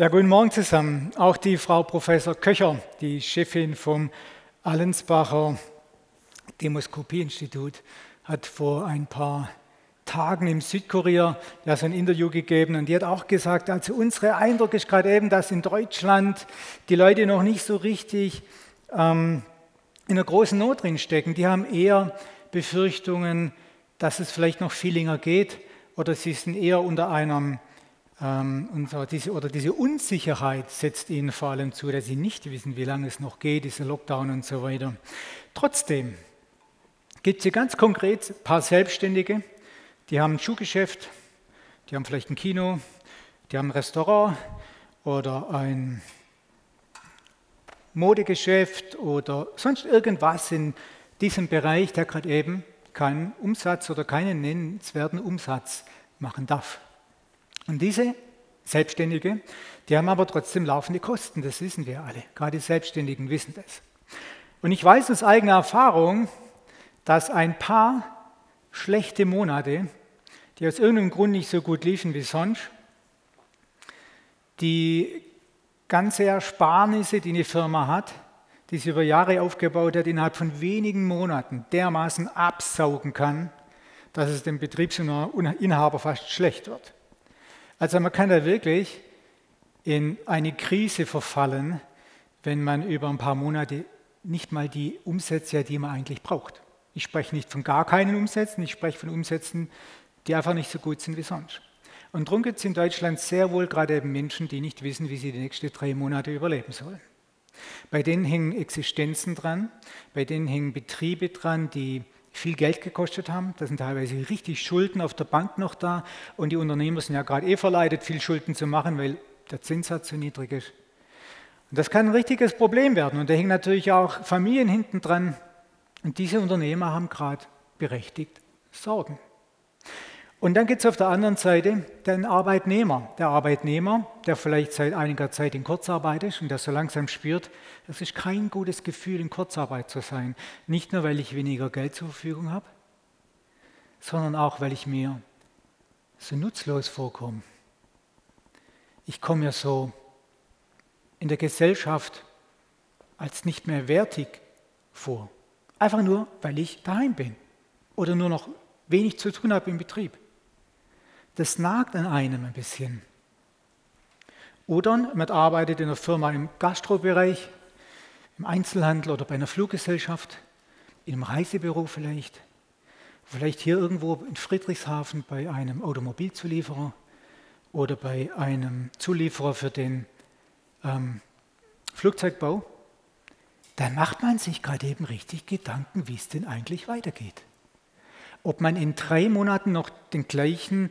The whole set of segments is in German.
Ja, guten Morgen zusammen. Auch die Frau Professor Köcher, die Chefin vom Allensbacher Demoskopieinstitut, hat vor ein paar Tagen im Südkorea ja so ein Interview gegeben und die hat auch gesagt, also unser Eindruck ist gerade eben, dass in Deutschland die Leute noch nicht so richtig ähm, in einer großen Not drin stecken. Die haben eher Befürchtungen, dass es vielleicht noch viel länger geht oder sie sind eher unter einem und so diese, oder diese Unsicherheit setzt ihnen vor allem zu, dass sie nicht wissen, wie lange es noch geht, dieser Lockdown und so weiter. Trotzdem gibt es hier ganz konkret ein paar Selbstständige, die haben ein Schuhgeschäft, die haben vielleicht ein Kino, die haben ein Restaurant oder ein Modegeschäft oder sonst irgendwas in diesem Bereich, der gerade eben keinen Umsatz oder keinen nennenswerten Umsatz machen darf. Und diese Selbstständige, die haben aber trotzdem laufende Kosten, das wissen wir alle. Gerade die Selbstständigen wissen das. Und ich weiß aus eigener Erfahrung, dass ein paar schlechte Monate, die aus irgendeinem Grund nicht so gut liefen wie sonst, die ganze Ersparnisse, die eine Firma hat, die sie über Jahre aufgebaut hat, innerhalb von wenigen Monaten dermaßen absaugen kann, dass es dem Betriebsinhaber fast schlecht wird. Also man kann da wirklich in eine Krise verfallen, wenn man über ein paar Monate nicht mal die Umsätze hat, die man eigentlich braucht. Ich spreche nicht von gar keinen Umsätzen, ich spreche von Umsätzen, die einfach nicht so gut sind wie sonst. Und darum gibt es in Deutschland sehr wohl gerade eben Menschen, die nicht wissen, wie sie die nächsten drei Monate überleben sollen. Bei denen hängen Existenzen dran, bei denen hängen Betriebe dran, die viel Geld gekostet haben. Da sind teilweise richtig Schulden auf der Bank noch da. Und die Unternehmer sind ja gerade eh verleitet, viel Schulden zu machen, weil der Zinssatz so niedrig ist. Und das kann ein richtiges Problem werden. Und da hängen natürlich auch Familien hinten dran. Und diese Unternehmer haben gerade berechtigt Sorgen. Und dann gibt es auf der anderen Seite den Arbeitnehmer. Der Arbeitnehmer, der vielleicht seit einiger Zeit in Kurzarbeit ist und der so langsam spürt, es ist kein gutes Gefühl, in Kurzarbeit zu sein. Nicht nur, weil ich weniger Geld zur Verfügung habe, sondern auch, weil ich mir so nutzlos vorkomme. Ich komme mir so in der Gesellschaft als nicht mehr wertig vor. Einfach nur, weil ich daheim bin oder nur noch wenig zu tun habe im Betrieb das nagt an einem ein bisschen. Oder man arbeitet in einer Firma im Gastrobereich, im Einzelhandel oder bei einer Fluggesellschaft, in einem Reisebüro vielleicht, vielleicht hier irgendwo in Friedrichshafen bei einem Automobilzulieferer oder bei einem Zulieferer für den ähm, Flugzeugbau, dann macht man sich gerade eben richtig Gedanken, wie es denn eigentlich weitergeht. Ob man in drei Monaten noch den gleichen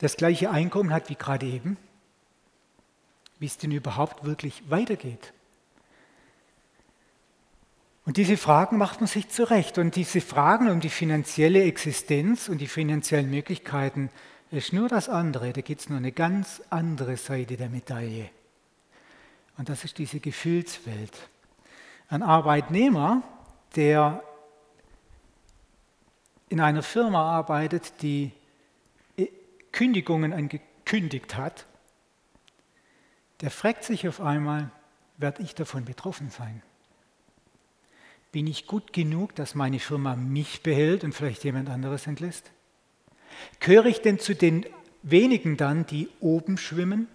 das gleiche Einkommen hat wie gerade eben, wie es denn überhaupt wirklich weitergeht. Und diese Fragen macht man sich zurecht. Und diese Fragen um die finanzielle Existenz und die finanziellen Möglichkeiten ist nur das andere. Da gibt es nur eine ganz andere Seite der Medaille. Und das ist diese Gefühlswelt. Ein Arbeitnehmer, der in einer Firma arbeitet, die Kündigungen angekündigt hat, der fragt sich auf einmal, werde ich davon betroffen sein? Bin ich gut genug, dass meine Firma mich behält und vielleicht jemand anderes entlässt? Gehöre ich denn zu den wenigen dann, die oben schwimmen,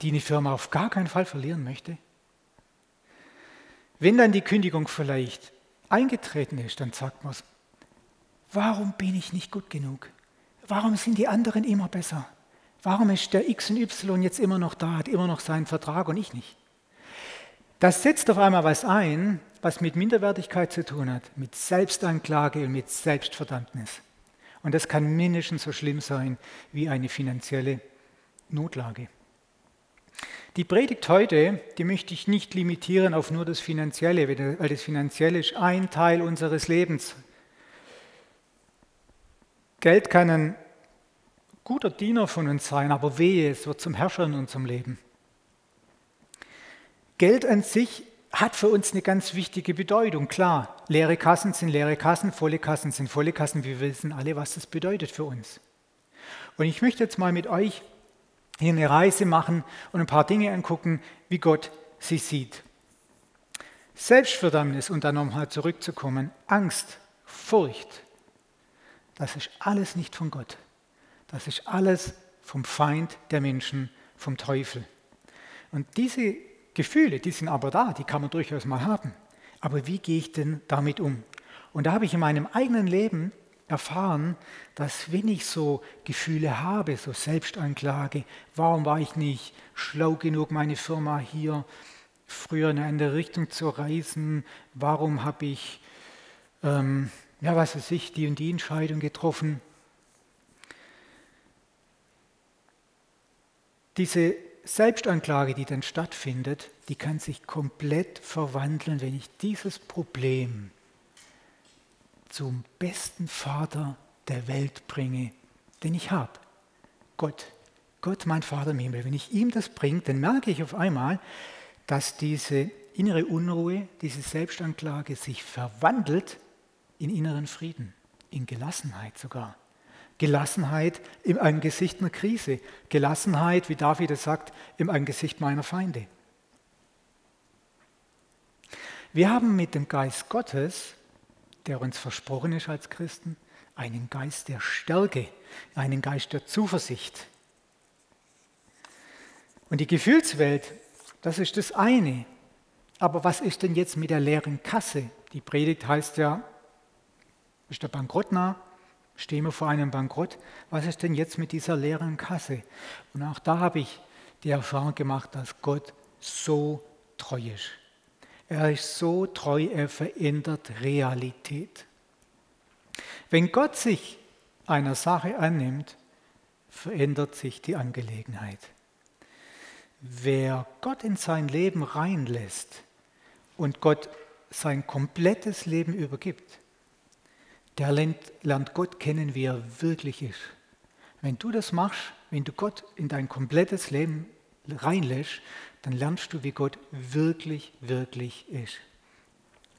die eine Firma auf gar keinen Fall verlieren möchte? Wenn dann die Kündigung vielleicht eingetreten ist, dann sagt man Warum bin ich nicht gut genug? Warum sind die anderen immer besser? Warum ist der X und Y jetzt immer noch da, hat immer noch seinen Vertrag und ich nicht? Das setzt auf einmal was ein, was mit Minderwertigkeit zu tun hat, mit Selbstanklage und mit Selbstverdammnis. Und das kann mindestens so schlimm sein wie eine finanzielle Notlage. Die Predigt heute, die möchte ich nicht limitieren auf nur das Finanzielle, weil das Finanzielle ist ein Teil unseres Lebens, Geld kann ein guter Diener von uns sein, aber wehe, es wird zum Herrscher in unserem Leben. Geld an sich hat für uns eine ganz wichtige Bedeutung. Klar, leere Kassen sind leere Kassen, volle Kassen sind volle Kassen. Wir wissen alle, was das bedeutet für uns. Und ich möchte jetzt mal mit euch hier eine Reise machen und ein paar Dinge angucken, wie Gott sie sieht. Selbstverdammnis, und dann nochmal zurückzukommen, Angst, Furcht, das ist alles nicht von Gott. Das ist alles vom Feind der Menschen, vom Teufel. Und diese Gefühle, die sind aber da, die kann man durchaus mal haben. Aber wie gehe ich denn damit um? Und da habe ich in meinem eigenen Leben erfahren, dass wenn ich so Gefühle habe, so Selbstanklage, warum war ich nicht schlau genug, meine Firma hier früher in eine andere Richtung zu reisen, warum habe ich, ähm, ja was weiß ich, die und die Entscheidung getroffen. Diese Selbstanklage, die dann stattfindet, die kann sich komplett verwandeln, wenn ich dieses Problem zum besten Vater der Welt bringe, den ich habe. Gott. Gott, mein Vater im Himmel. Wenn ich ihm das bringe, dann merke ich auf einmal, dass diese innere Unruhe, diese Selbstanklage sich verwandelt in inneren Frieden, in Gelassenheit sogar. Gelassenheit im Angesicht einer Krise. Gelassenheit, wie David es sagt, im Angesicht meiner Feinde. Wir haben mit dem Geist Gottes der uns versprochen ist als Christen, einen Geist der Stärke, einen Geist der Zuversicht. Und die Gefühlswelt, das ist das eine. Aber was ist denn jetzt mit der leeren Kasse? Die Predigt heißt ja, ist der Bankrott nah? Stehen wir vor einem Bankrott? Was ist denn jetzt mit dieser leeren Kasse? Und auch da habe ich die Erfahrung gemacht, dass Gott so treu ist. Er ist so treu, er verändert Realität. Wenn Gott sich einer Sache annimmt, verändert sich die Angelegenheit. Wer Gott in sein Leben reinlässt und Gott sein komplettes Leben übergibt, der lernt, lernt Gott kennen, wie er wirklich ist. Wenn du das machst, wenn du Gott in dein komplettes Leben reinlässt, dann lernst du, wie Gott wirklich, wirklich ist.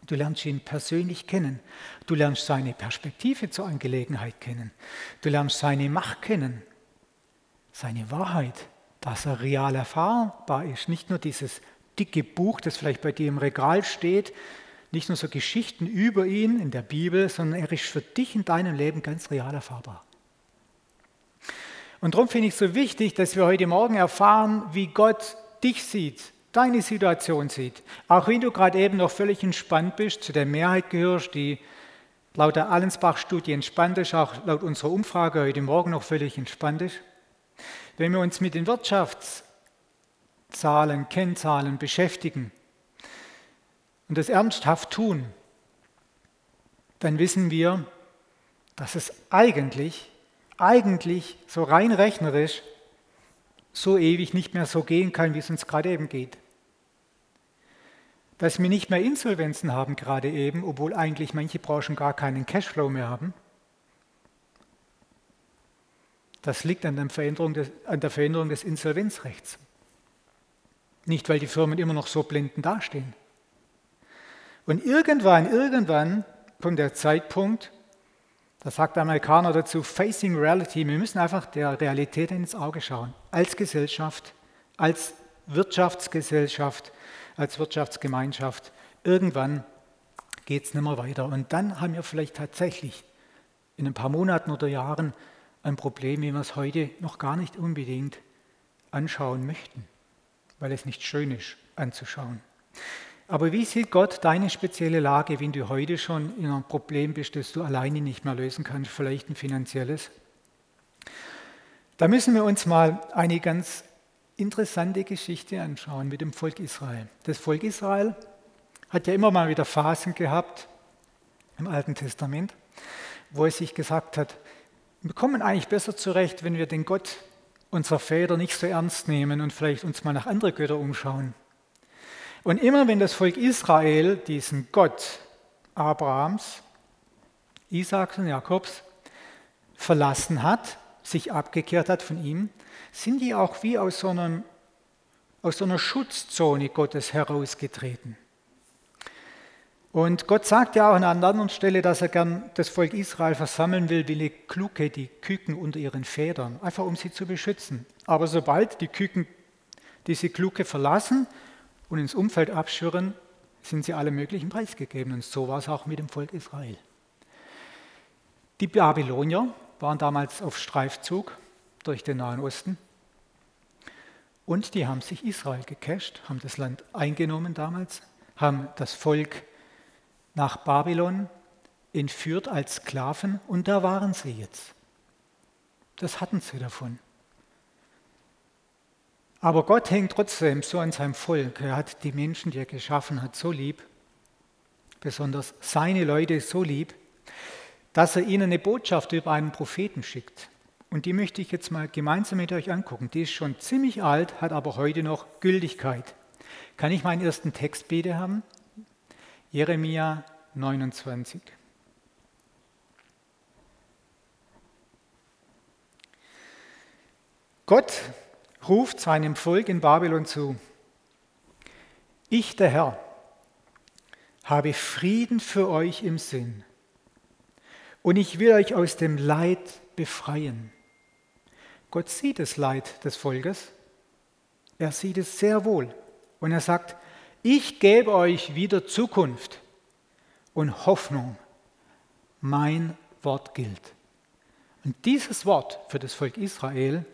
Du lernst ihn persönlich kennen. Du lernst seine Perspektive zur Angelegenheit kennen. Du lernst seine Macht kennen, seine Wahrheit, dass er real erfahrbar ist. Nicht nur dieses dicke Buch, das vielleicht bei dir im Regal steht, nicht nur so Geschichten über ihn in der Bibel, sondern er ist für dich in deinem Leben ganz real erfahrbar. Und darum finde ich es so wichtig, dass wir heute Morgen erfahren, wie Gott dich sieht, deine Situation sieht. Auch wenn du gerade eben noch völlig entspannt bist, zu der Mehrheit gehörst, die laut der Allensbach-Studie entspannt ist, auch laut unserer Umfrage heute Morgen noch völlig entspannt ist. Wenn wir uns mit den Wirtschaftszahlen, Kennzahlen beschäftigen und das ernsthaft tun, dann wissen wir, dass es eigentlich, eigentlich so rein rechnerisch so ewig nicht mehr so gehen kann, wie es uns gerade eben geht. Dass wir nicht mehr Insolvenzen haben gerade eben, obwohl eigentlich manche Branchen gar keinen Cashflow mehr haben. Das liegt an der Veränderung des, an der Veränderung des Insolvenzrechts. Nicht, weil die Firmen immer noch so blendend dastehen. Und irgendwann, irgendwann kommt der Zeitpunkt, da sagt der Amerikaner dazu, Facing Reality. Wir müssen einfach der Realität ins Auge schauen. Als Gesellschaft, als Wirtschaftsgesellschaft, als Wirtschaftsgemeinschaft. Irgendwann geht es nicht mehr weiter. Und dann haben wir vielleicht tatsächlich in ein paar Monaten oder Jahren ein Problem, wie wir es heute noch gar nicht unbedingt anschauen möchten, weil es nicht schön ist anzuschauen. Aber wie sieht Gott deine spezielle Lage, wenn du heute schon in einem Problem bist, das du alleine nicht mehr lösen kannst, vielleicht ein finanzielles? Da müssen wir uns mal eine ganz interessante Geschichte anschauen mit dem Volk Israel. Das Volk Israel hat ja immer mal wieder Phasen gehabt im Alten Testament, wo es sich gesagt hat, wir kommen eigentlich besser zurecht, wenn wir den Gott unserer Väter nicht so ernst nehmen und vielleicht uns mal nach anderen Göttern umschauen. Und immer wenn das Volk Israel diesen Gott Abrahams, Isaaks und Jakobs verlassen hat, sich abgekehrt hat von ihm, sind die auch wie aus so, einem, aus so einer Schutzzone Gottes herausgetreten. Und Gott sagt ja auch an einer anderen Stelle, dass er gern das Volk Israel versammeln will, wie eine Kluke die Küken unter ihren Federn, einfach um sie zu beschützen. Aber sobald die Küken diese Kluke verlassen und ins Umfeld abschwirren, sind sie alle möglichen preisgegeben. Und so war es auch mit dem Volk Israel. Die Babylonier waren damals auf Streifzug durch den Nahen Osten und die haben sich Israel gecasht, haben das Land eingenommen damals, haben das Volk nach Babylon entführt als Sklaven und da waren sie jetzt. Das hatten sie davon. Aber Gott hängt trotzdem so an seinem Volk. Er hat die Menschen, die er geschaffen hat, so lieb, besonders seine Leute so lieb, dass er ihnen eine Botschaft über einen Propheten schickt. Und die möchte ich jetzt mal gemeinsam mit euch angucken. Die ist schon ziemlich alt, hat aber heute noch Gültigkeit. Kann ich meinen ersten Text bitte haben? Jeremia 29. Gott ruft seinem Volk in Babylon zu. Ich, der Herr, habe Frieden für euch im Sinn und ich will euch aus dem Leid befreien. Gott sieht das Leid des Volkes. Er sieht es sehr wohl. Und er sagt, ich gebe euch wieder Zukunft und Hoffnung. Mein Wort gilt. Und dieses Wort für das Volk Israel,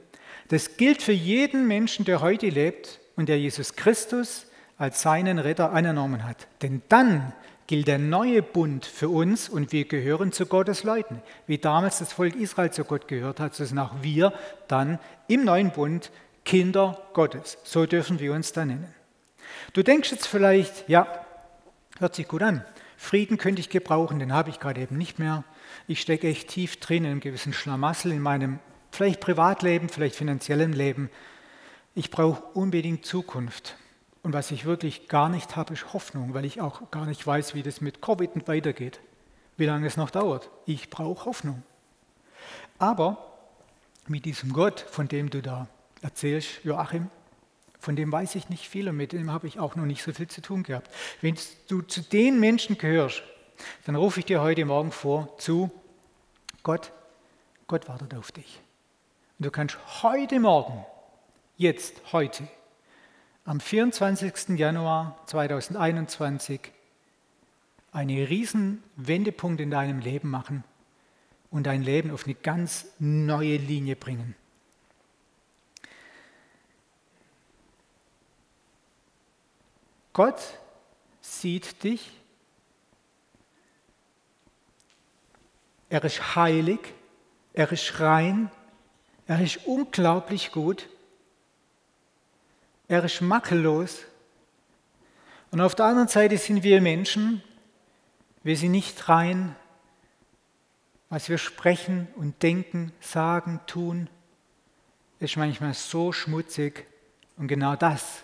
das gilt für jeden Menschen, der heute lebt und der Jesus Christus als seinen Retter angenommen hat. Denn dann gilt der neue Bund für uns und wir gehören zu Gottes Leuten. Wie damals das Volk Israel zu Gott gehört hat, so sind auch wir dann im neuen Bund Kinder Gottes. So dürfen wir uns da nennen. Du denkst jetzt vielleicht, ja, hört sich gut an. Frieden könnte ich gebrauchen, den habe ich gerade eben nicht mehr. Ich stecke echt tief drin in einem gewissen Schlamassel in meinem vielleicht Privatleben, vielleicht finanziellen Leben. Ich brauche unbedingt Zukunft. Und was ich wirklich gar nicht habe, ist Hoffnung, weil ich auch gar nicht weiß, wie das mit Covid weitergeht, wie lange es noch dauert. Ich brauche Hoffnung. Aber mit diesem Gott, von dem du da erzählst, Joachim, von dem weiß ich nicht viel und mit dem habe ich auch noch nicht so viel zu tun gehabt. Wenn du zu den Menschen gehörst, dann rufe ich dir heute Morgen vor zu, Gott, Gott wartet auf dich. Und du kannst heute Morgen, jetzt, heute, am 24. Januar 2021 einen riesen Wendepunkt in deinem Leben machen und dein Leben auf eine ganz neue Linie bringen. Gott sieht dich. Er ist heilig, er ist rein, er ist unglaublich gut er ist makellos. Und auf der anderen Seite sind wir Menschen, wir sind nicht rein, was wir sprechen und denken, sagen, tun, ist manchmal so schmutzig. Und genau das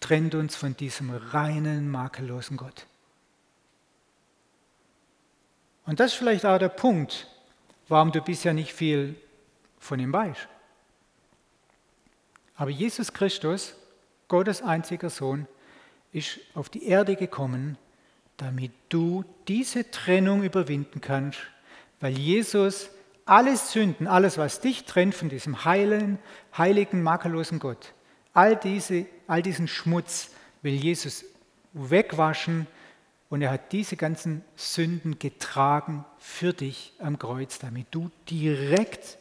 trennt uns von diesem reinen, makellosen Gott. Und das ist vielleicht auch der Punkt, warum du bisher nicht viel von ihm weißt. Aber Jesus Christus, Gottes einziger Sohn, ist auf die Erde gekommen, damit du diese Trennung überwinden kannst, weil Jesus alle Sünden, alles, was dich trennt von diesem heilen, heiligen, makellosen Gott, all, diese, all diesen Schmutz will Jesus wegwaschen und er hat diese ganzen Sünden getragen für dich am Kreuz, damit du direkt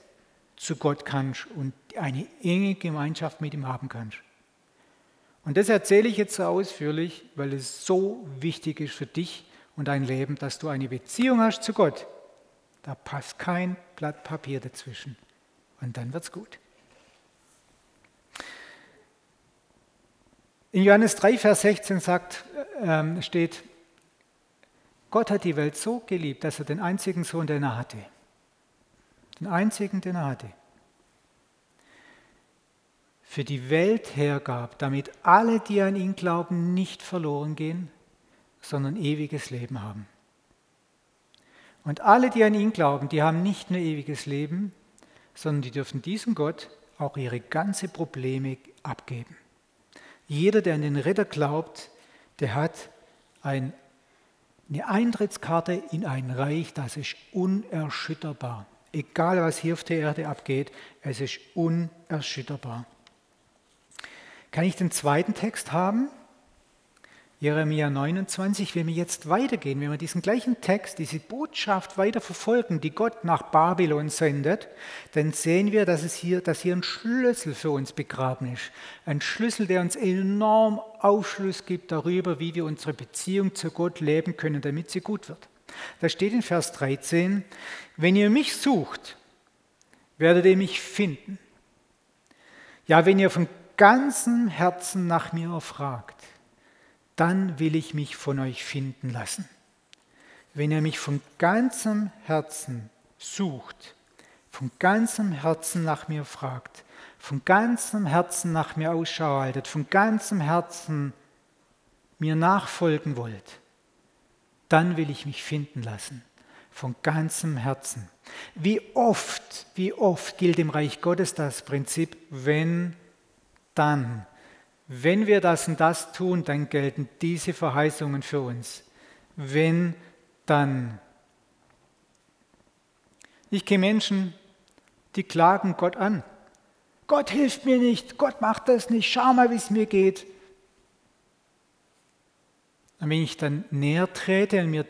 zu Gott kannst und eine enge Gemeinschaft mit ihm haben kannst. Und das erzähle ich jetzt so ausführlich, weil es so wichtig ist für dich und dein Leben, dass du eine Beziehung hast zu Gott. Da passt kein Blatt Papier dazwischen. Und dann wird's gut. In Johannes 3, Vers 16 sagt, äh, steht, Gott hat die Welt so geliebt, dass er den einzigen Sohn, den er hatte, den einzigen, den er hatte, für die Welt hergab, damit alle, die an ihn glauben, nicht verloren gehen, sondern ewiges Leben haben. Und alle, die an ihn glauben, die haben nicht nur ewiges Leben, sondern die dürfen diesem Gott auch ihre ganze Probleme abgeben. Jeder, der an den Retter glaubt, der hat ein Eine Eintrittskarte in ein Reich, das ist unerschütterbar. Egal was hier auf der Erde abgeht, es ist unerschütterbar. Kann ich den zweiten Text haben? Jeremia 29, wenn wir jetzt weitergehen, wenn wir diesen gleichen Text, diese Botschaft weiter verfolgen, die Gott nach Babylon sendet, dann sehen wir, dass, es hier, dass hier ein Schlüssel für uns begraben ist. Ein Schlüssel, der uns enorm Aufschluss gibt darüber, wie wir unsere Beziehung zu Gott leben können, damit sie gut wird. Da steht in Vers 13, wenn ihr mich sucht, werdet ihr mich finden. Ja, wenn ihr von ganzem Herzen nach mir fragt, dann will ich mich von euch finden lassen. Wenn ihr mich von ganzem Herzen sucht, von ganzem Herzen nach mir fragt, von ganzem Herzen nach mir Ausschau haltet, von ganzem Herzen mir nachfolgen wollt, dann will ich mich finden lassen. Von ganzem Herzen. Wie oft, wie oft gilt im Reich Gottes das Prinzip, wenn, dann. Wenn wir das und das tun, dann gelten diese Verheißungen für uns. Wenn, dann. Ich kenne Menschen, die klagen Gott an. Gott hilft mir nicht, Gott macht das nicht, schau mal, wie es mir geht. Und wenn ich dann näher trete und mir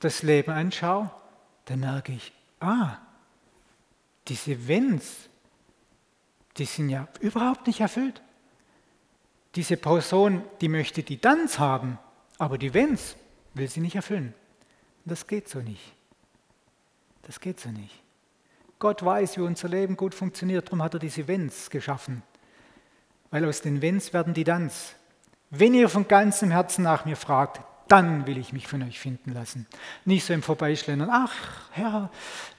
das Leben anschaue, dann merke ich, ah, diese Wenns, die sind ja überhaupt nicht erfüllt. Diese Person, die möchte die Danz haben, aber die Wenns will sie nicht erfüllen. Das geht so nicht. Das geht so nicht. Gott weiß, wie unser Leben gut funktioniert, darum hat er diese Wenns geschaffen. Weil aus den Wenns werden die Danz. Wenn ihr von ganzem Herzen nach mir fragt, dann will ich mich von euch finden lassen. Nicht so im Vorbeischlendern, ach Herr,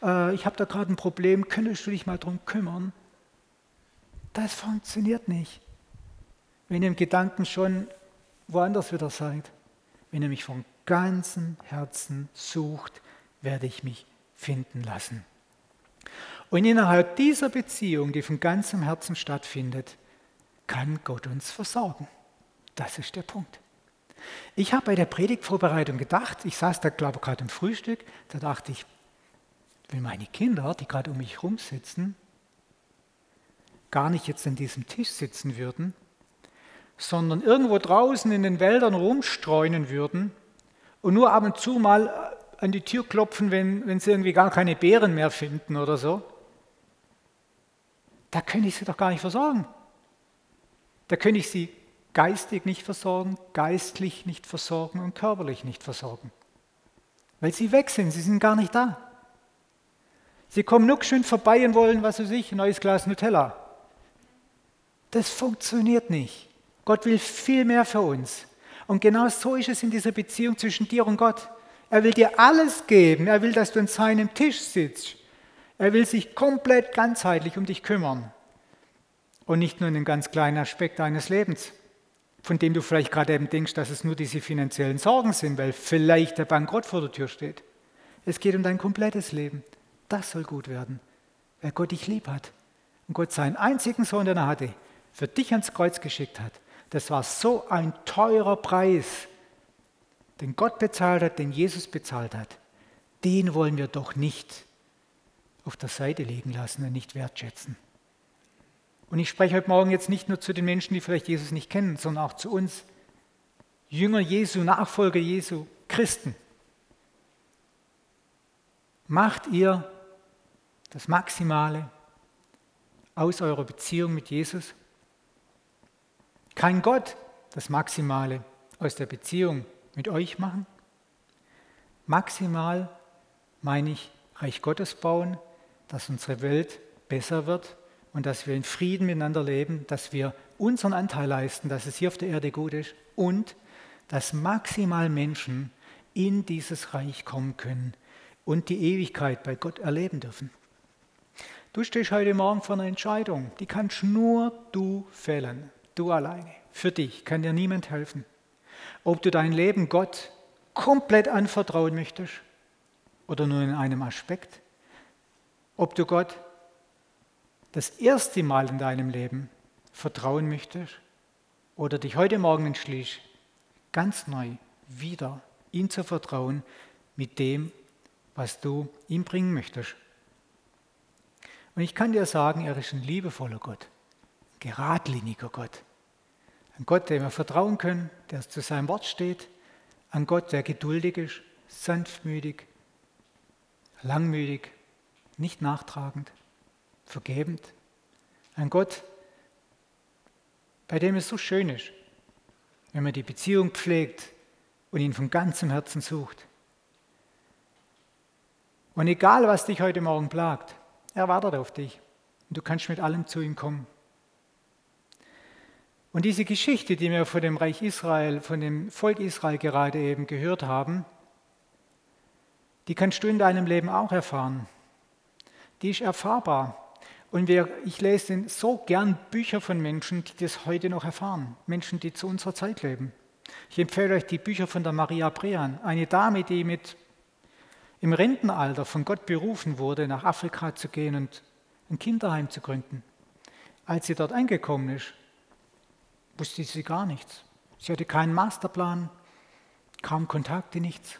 äh, ich habe da gerade ein Problem, könntest du dich mal darum kümmern? Das funktioniert nicht wenn ihr im Gedanken schon woanders wieder seid. Wenn ihr mich von ganzem Herzen sucht, werde ich mich finden lassen. Und innerhalb dieser Beziehung, die von ganzem Herzen stattfindet, kann Gott uns versorgen. Das ist der Punkt. Ich habe bei der Predigtvorbereitung gedacht, ich saß da, glaube ich, gerade im Frühstück, da dachte ich, wenn meine Kinder, die gerade um mich herum sitzen, gar nicht jetzt an diesem Tisch sitzen würden, sondern irgendwo draußen in den Wäldern rumstreunen würden und nur ab und zu mal an die Tür klopfen, wenn, wenn sie irgendwie gar keine Beeren mehr finden oder so, da könnte ich sie doch gar nicht versorgen. Da könnte ich sie geistig nicht versorgen, geistlich nicht versorgen und körperlich nicht versorgen. Weil sie weg sind, sie sind gar nicht da. Sie kommen nur schön vorbei und wollen, was weiß ich, ein neues Glas Nutella. Das funktioniert nicht. Gott will viel mehr für uns. Und genau so ist es in dieser Beziehung zwischen dir und Gott. Er will dir alles geben. Er will, dass du an seinem Tisch sitzt. Er will sich komplett ganzheitlich um dich kümmern. Und nicht nur in einem ganz kleinen Aspekt deines Lebens, von dem du vielleicht gerade eben denkst, dass es nur diese finanziellen Sorgen sind, weil vielleicht der Bankrott vor der Tür steht. Es geht um dein komplettes Leben. Das soll gut werden, weil Gott dich lieb hat. Und Gott seinen einzigen Sohn, den er hatte, für dich ans Kreuz geschickt hat, das war so ein teurer Preis, den Gott bezahlt hat, den Jesus bezahlt hat. Den wollen wir doch nicht auf der Seite liegen lassen und nicht wertschätzen. Und ich spreche heute Morgen jetzt nicht nur zu den Menschen, die vielleicht Jesus nicht kennen, sondern auch zu uns, Jünger Jesu, Nachfolger Jesu, Christen. Macht ihr das Maximale aus eurer Beziehung mit Jesus? Kann Gott das Maximale aus der Beziehung mit euch machen? Maximal meine ich Reich Gottes bauen, dass unsere Welt besser wird und dass wir in Frieden miteinander leben, dass wir unseren Anteil leisten, dass es hier auf der Erde gut ist und dass maximal Menschen in dieses Reich kommen können und die Ewigkeit bei Gott erleben dürfen. Du stehst heute Morgen vor einer Entscheidung, die kannst nur du fällen. Du alleine. Für dich kann dir niemand helfen. Ob du dein Leben Gott komplett anvertrauen möchtest oder nur in einem Aspekt. Ob du Gott das erste Mal in deinem Leben vertrauen möchtest oder dich heute Morgen entschließt, ganz neu wieder ihm zu vertrauen mit dem, was du ihm bringen möchtest. Und ich kann dir sagen, er ist ein liebevoller Gott, ein geradliniger Gott. Ein Gott, dem wir vertrauen können, der zu seinem Wort steht. Ein Gott, der geduldig ist, sanftmütig, langmütig, nicht nachtragend, vergebend. Ein Gott, bei dem es so schön ist, wenn man die Beziehung pflegt und ihn von ganzem Herzen sucht. Und egal, was dich heute Morgen plagt, er wartet auf dich und du kannst mit allem zu ihm kommen. Und diese Geschichte, die wir von dem Reich Israel, von dem Volk Israel gerade eben gehört haben, die kannst du in deinem Leben auch erfahren. Die ist erfahrbar. Und wir, ich lese so gern Bücher von Menschen, die das heute noch erfahren. Menschen, die zu unserer Zeit leben. Ich empfehle euch die Bücher von der Maria Brean, eine Dame, die mit im Rentenalter von Gott berufen wurde, nach Afrika zu gehen und ein Kinderheim zu gründen. Als sie dort angekommen ist, wusste sie gar nichts. Sie hatte keinen Masterplan, kaum Kontakte, nichts.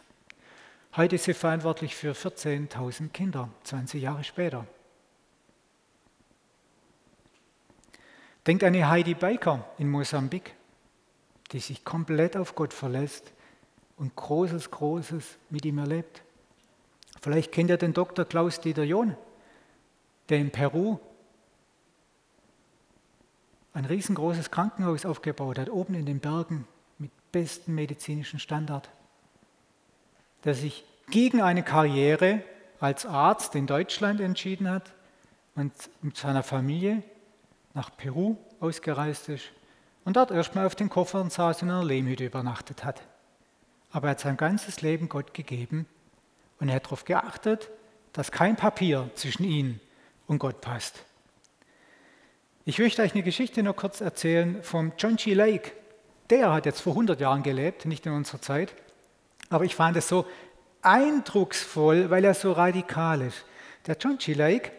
Heute ist sie verantwortlich für 14.000 Kinder, 20 Jahre später. Denkt an die Heidi Baker in Mosambik, die sich komplett auf Gott verlässt und Großes, Großes mit ihm erlebt. Vielleicht kennt ihr den Dr. Klaus-Dieter John, der in Peru ein riesengroßes Krankenhaus aufgebaut hat, oben in den Bergen mit bestem medizinischen Standard, der sich gegen eine Karriere als Arzt in Deutschland entschieden hat und mit seiner Familie nach Peru ausgereist ist und dort erstmal auf den Koffern saß und in einer Lehmhütte übernachtet hat. Aber er hat sein ganzes Leben Gott gegeben und er hat darauf geachtet, dass kein Papier zwischen ihn und Gott passt. Ich möchte euch eine Geschichte noch kurz erzählen vom John G. Lake. Der hat jetzt vor 100 Jahren gelebt, nicht in unserer Zeit. Aber ich fand es so eindrucksvoll, weil er so radikal ist. Der John G. Lake,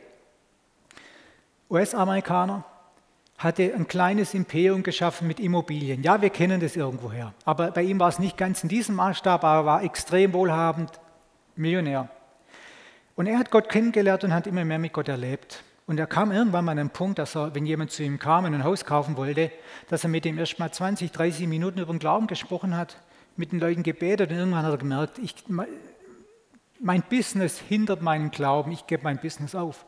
US-Amerikaner, hatte ein kleines Imperium geschaffen mit Immobilien. Ja, wir kennen das irgendwoher. Aber bei ihm war es nicht ganz in diesem Maßstab, aber er war extrem wohlhabend, Millionär. Und er hat Gott kennengelernt und hat immer mehr mit Gott erlebt. Und er kam irgendwann mal an einen Punkt, dass er, wenn jemand zu ihm kam und ein Haus kaufen wollte, dass er mit dem erst mal 20, 30 Minuten über den Glauben gesprochen hat, mit den Leuten gebetet und irgendwann hat er gemerkt, ich, mein Business hindert meinen Glauben, ich gebe mein Business auf.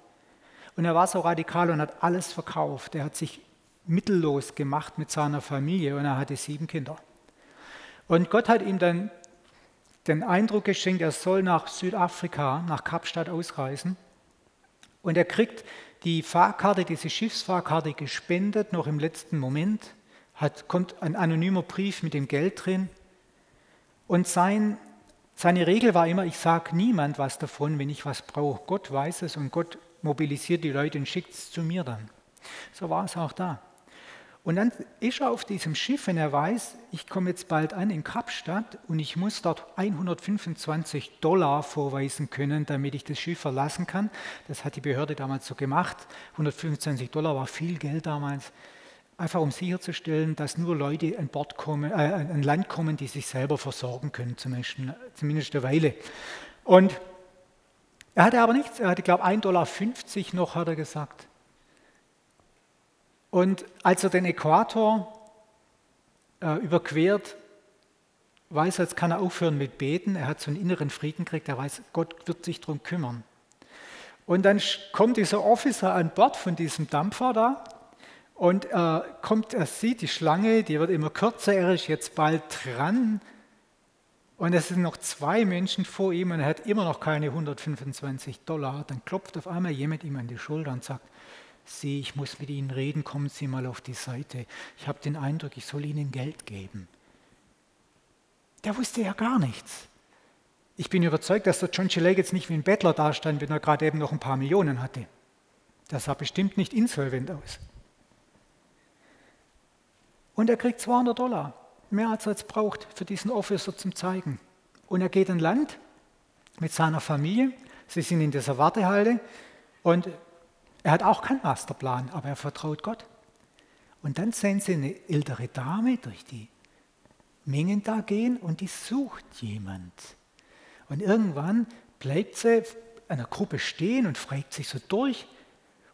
Und er war so radikal und hat alles verkauft. Er hat sich mittellos gemacht mit seiner Familie und er hatte sieben Kinder. Und Gott hat ihm dann den Eindruck geschenkt, er soll nach Südafrika, nach Kapstadt ausreisen. Und er kriegt die Fahrkarte, diese Schiffsfahrkarte gespendet, noch im letzten Moment, hat, kommt ein anonymer Brief mit dem Geld drin. Und sein, seine Regel war immer, ich sage niemand was davon, wenn ich was brauche. Gott weiß es und Gott mobilisiert die Leute und schickt es zu mir dann. So war es auch da. Und dann ist er auf diesem Schiff, wenn er weiß, ich komme jetzt bald an in Kapstadt und ich muss dort 125 Dollar vorweisen können, damit ich das Schiff verlassen kann. Das hat die Behörde damals so gemacht. 125 Dollar war viel Geld damals. Einfach um sicherzustellen, dass nur Leute an Bord kommen, äh, an Land kommen, die sich selber versorgen können, zumindest, zumindest eine Weile. Und er hatte aber nichts. Er hatte, glaube ich, 1,50 Dollar noch, hat er gesagt. Und als er den Äquator äh, überquert, weiß er, jetzt kann er aufhören mit Beten. Er hat so einen inneren Frieden gekriegt. Er weiß, Gott wird sich darum kümmern. Und dann kommt dieser Officer an Bord von diesem Dampfer da und äh, kommt, er sieht die Schlange, die wird immer kürzer, er ist jetzt bald dran. Und es sind noch zwei Menschen vor ihm und er hat immer noch keine 125 Dollar. Dann klopft auf einmal jemand ihm an die Schulter und sagt, Sie, ich muss mit Ihnen reden, kommen Sie mal auf die Seite. Ich habe den Eindruck, ich soll Ihnen Geld geben. Der wusste ja gar nichts. Ich bin überzeugt, dass der John Shelley jetzt nicht wie ein Bettler dastand, wenn er gerade eben noch ein paar Millionen hatte. Der sah bestimmt nicht insolvent aus. Und er kriegt 200 Dollar, mehr als er braucht, für diesen Officer zum Zeigen. Und er geht an Land mit seiner Familie. Sie sind in dieser Wartehalle und er hat auch keinen Masterplan, aber er vertraut Gott. Und dann sehen Sie eine ältere Dame durch die Mengen da gehen und die sucht jemand. Und irgendwann bleibt sie einer Gruppe stehen und fragt sich so durch.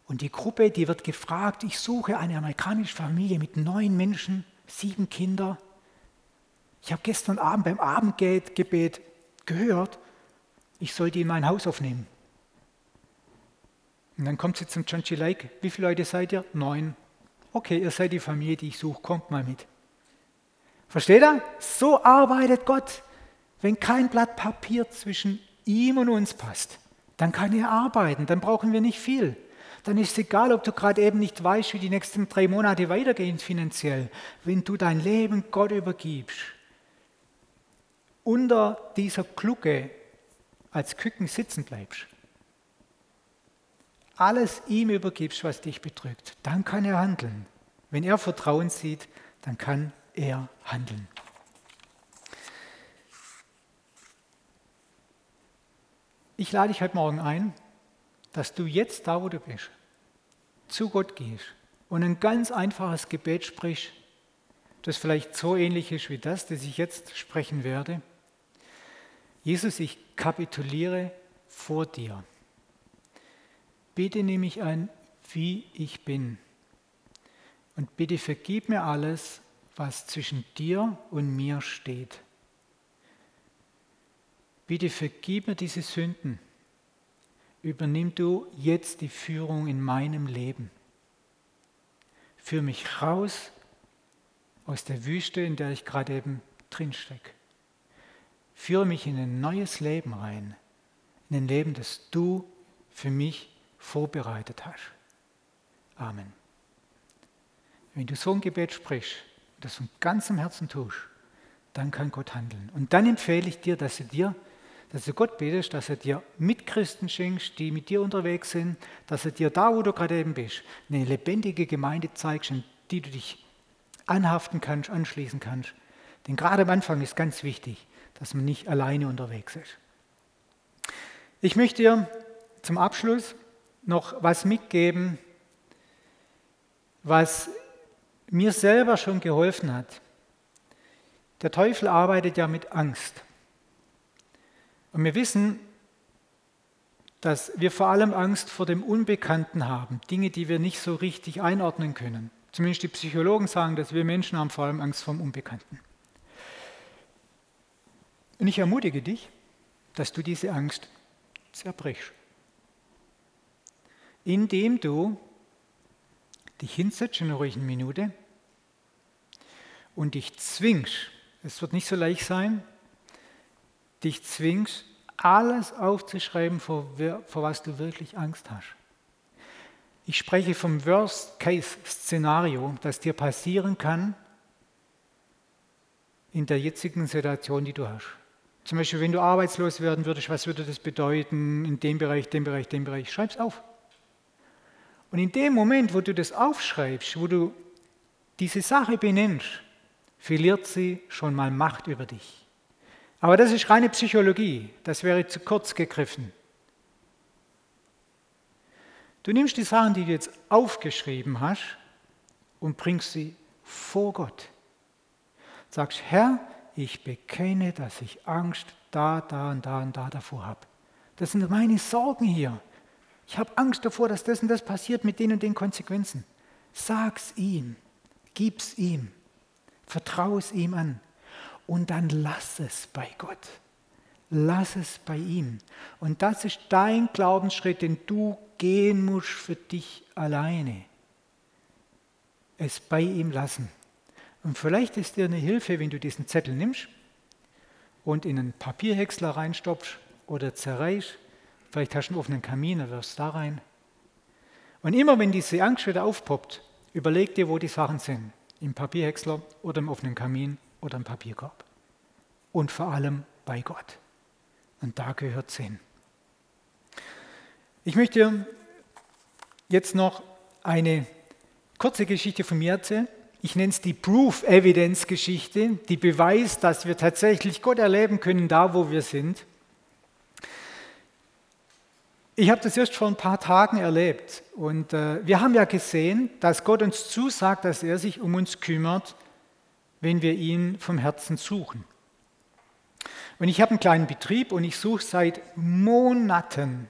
Und die Gruppe, die wird gefragt, ich suche eine amerikanische Familie mit neun Menschen, sieben Kinder. Ich habe gestern Abend beim Abendgebet gehört, ich soll die in mein Haus aufnehmen. Und dann kommt sie zum John G. Lake. Wie viele Leute seid ihr? Neun. Okay, ihr seid die Familie, die ich suche. Kommt mal mit. Versteht ihr? So arbeitet Gott. Wenn kein Blatt Papier zwischen ihm und uns passt, dann kann er arbeiten. Dann brauchen wir nicht viel. Dann ist es egal, ob du gerade eben nicht weißt, wie die nächsten drei Monate weitergehen finanziell. Wenn du dein Leben Gott übergibst, unter dieser Glucke als Küken sitzen bleibst, alles ihm übergibst, was dich bedrückt, dann kann er handeln. Wenn er Vertrauen sieht, dann kann er handeln. Ich lade dich heute Morgen ein, dass du jetzt da, wo du bist, zu Gott gehst und ein ganz einfaches Gebet sprichst, das vielleicht so ähnlich ist wie das, das ich jetzt sprechen werde. Jesus, ich kapituliere vor dir. Bitte nehme ich an, wie ich bin. Und bitte vergib mir alles, was zwischen dir und mir steht. Bitte vergib mir diese Sünden. Übernimm du jetzt die Führung in meinem Leben. Führ mich raus aus der Wüste, in der ich gerade eben drinstecke. Führe mich in ein neues Leben rein, in ein Leben, das du für mich vorbereitet hast. Amen. Wenn du so ein Gebet sprichst, das von ganzem Herzen tust, dann kann Gott handeln. Und dann empfehle ich dir, dass du dir, dass du Gott betest, dass er dir Mitchristen schenkst, die mit dir unterwegs sind, dass er dir da, wo du gerade eben bist, eine lebendige Gemeinde zeigst, an die du dich anhaften kannst, anschließen kannst. Denn gerade am Anfang ist ganz wichtig, dass man nicht alleine unterwegs ist. Ich möchte dir zum Abschluss noch was mitgeben, was mir selber schon geholfen hat. Der Teufel arbeitet ja mit Angst. Und wir wissen, dass wir vor allem Angst vor dem Unbekannten haben, Dinge, die wir nicht so richtig einordnen können. Zumindest die Psychologen sagen, dass wir Menschen haben vor allem Angst vor dem Unbekannten. Und ich ermutige dich, dass du diese Angst zerbrichst indem du dich hinsetzt in einer ruhigen Minute und dich zwingst, es wird nicht so leicht sein, dich zwingst, alles aufzuschreiben, vor, vor was du wirklich Angst hast. Ich spreche vom Worst-Case-Szenario, das dir passieren kann in der jetzigen Situation, die du hast. Zum Beispiel, wenn du arbeitslos werden würdest, was würde das bedeuten in dem Bereich, dem Bereich, dem Bereich? Schreib es auf. Und in dem Moment, wo du das aufschreibst, wo du diese Sache benennst, verliert sie schon mal Macht über dich. Aber das ist reine Psychologie, das wäre zu kurz gegriffen. Du nimmst die Sachen, die du jetzt aufgeschrieben hast, und bringst sie vor Gott. Sagst, Herr, ich bekenne, dass ich Angst da, da und da und da davor habe. Das sind meine Sorgen hier. Ich habe Angst davor, dass das und das passiert mit den und den Konsequenzen. Sag's ihm, gib's ihm, vertraue es ihm an und dann lass es bei Gott. Lass es bei ihm. Und das ist dein Glaubensschritt, den du gehen musst für dich alleine. Es bei ihm lassen. Und vielleicht ist dir eine Hilfe, wenn du diesen Zettel nimmst und in einen Papierhäcksler reinstopfst oder zerreißt Vielleicht hast du einen offenen Kamin, dann wirfst da rein. Und immer wenn diese Angst wieder aufpoppt, überleg dir, wo die Sachen sind. Im Papierhäcksler oder im offenen Kamin oder im Papierkorb. Und vor allem bei Gott. Und da gehört es hin. Ich möchte jetzt noch eine kurze Geschichte von mir erzählen. Ich nenne es die Proof Evidence Geschichte, die beweist, dass wir tatsächlich Gott erleben können, da wo wir sind. Ich habe das erst vor ein paar Tagen erlebt und äh, wir haben ja gesehen, dass Gott uns zusagt, dass er sich um uns kümmert, wenn wir ihn vom Herzen suchen. Und ich habe einen kleinen Betrieb und ich suche seit Monaten,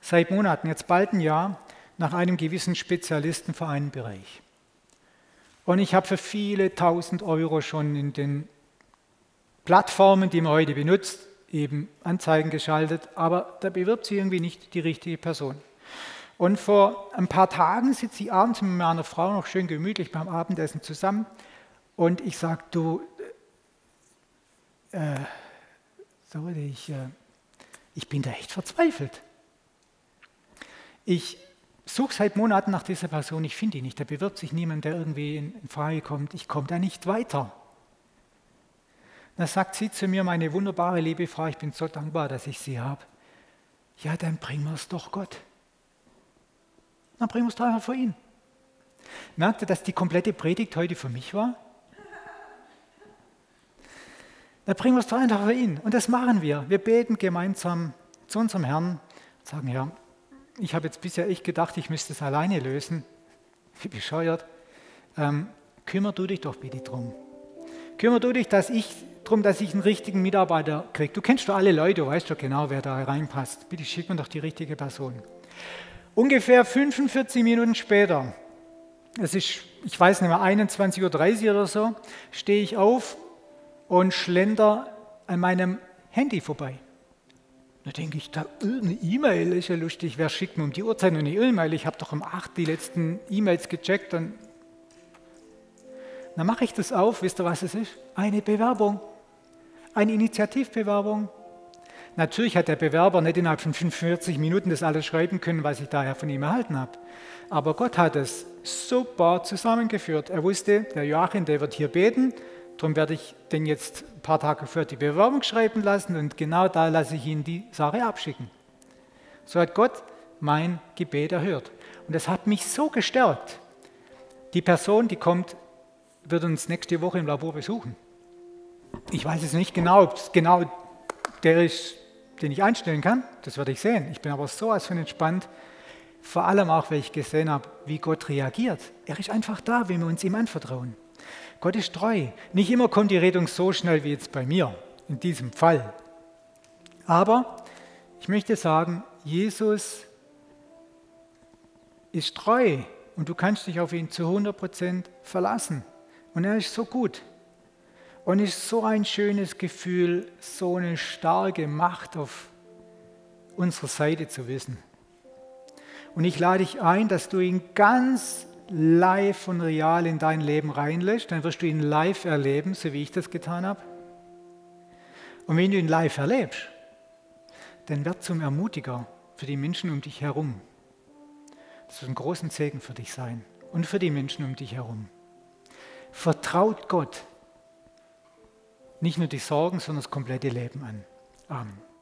seit Monaten, jetzt bald ein Jahr, nach einem gewissen Spezialisten für einen Bereich. Und ich habe für viele tausend Euro schon in den Plattformen, die man heute benutzt, eben Anzeigen geschaltet, aber da bewirbt sich irgendwie nicht die richtige Person. Und vor ein paar Tagen sitze ich abends mit meiner Frau noch schön gemütlich beim Abendessen zusammen und ich sage, du, äh, so, ich, äh, ich bin da echt verzweifelt. Ich suche seit Monaten nach dieser Person, ich finde ihn nicht. Da bewirbt sich niemand, der irgendwie in, Frage kommt. Ich komme da nicht weiter. Dann sagt sie zu mir, meine wunderbare liebe Frau, ich bin so dankbar, dass ich sie habe. Ja, dann bringen wir es doch Gott. Dann bringen wir es doch einfach vor ihn. Merkt ihr, dass die komplette Predigt heute für mich war? Dann bringen wir es doch einfach vor ihn. Und das machen wir. Wir beten gemeinsam zu unserem Herrn und sagen, Herr, ich habe jetzt bisher echt gedacht, ich müsste es alleine lösen. Wie bescheuert. Ähm, kümmer du dich doch bitte drum. Kümmer du dich dass ich, drum, dass ich einen richtigen Mitarbeiter kriege. Du kennst doch alle Leute, du weißt doch genau, wer da reinpasst. Bitte schick mir doch die richtige Person. Ungefähr 45 Minuten später, es ist, ich weiß nicht mehr, 21.30 Uhr oder so, stehe ich auf und schlender an meinem Handy vorbei. Da denke ich, da eine E-Mail ist ja lustig, wer schickt mir um die Uhrzeit eine E-Mail? Ich habe doch um 8 die letzten E-Mails gecheckt. Und dann mache ich das auf, wisst ihr, was es ist? Eine Bewerbung, eine Initiativbewerbung. Natürlich hat der Bewerber nicht innerhalb von 45 Minuten das alles schreiben können, was ich daher von ihm erhalten habe. Aber Gott hat es super zusammengeführt. Er wusste, der Joachim, der wird hier beten, Darum werde ich den jetzt ein paar Tage vor die Bewerbung schreiben lassen und genau da lasse ich ihn die Sache abschicken. So hat Gott mein Gebet erhört. Und das hat mich so gestärkt. Die Person, die kommt, wird uns nächste Woche im Labor besuchen. Ich weiß es nicht genau, ob es genau der ist, den ich einstellen kann. Das werde ich sehen. Ich bin aber so als von entspannt. Vor allem auch, weil ich gesehen habe, wie Gott reagiert. Er ist einfach da, wenn wir uns ihm anvertrauen. Gott ist treu. Nicht immer kommt die Rettung so schnell wie jetzt bei mir, in diesem Fall. Aber ich möchte sagen, Jesus ist treu und du kannst dich auf ihn zu 100% verlassen. Und er ist so gut. Und ist so ein schönes Gefühl, so eine starke Macht auf unserer Seite zu wissen. Und ich lade dich ein, dass du ihn ganz live und real in dein Leben reinlässt, dann wirst du ihn live erleben, so wie ich das getan habe. Und wenn du ihn live erlebst, dann wird zum Ermutiger für die Menschen um dich herum. Das wird ein großen Segen für dich sein und für die Menschen um dich herum. Vertraut Gott nicht nur die Sorgen, sondern das komplette Leben an. Amen.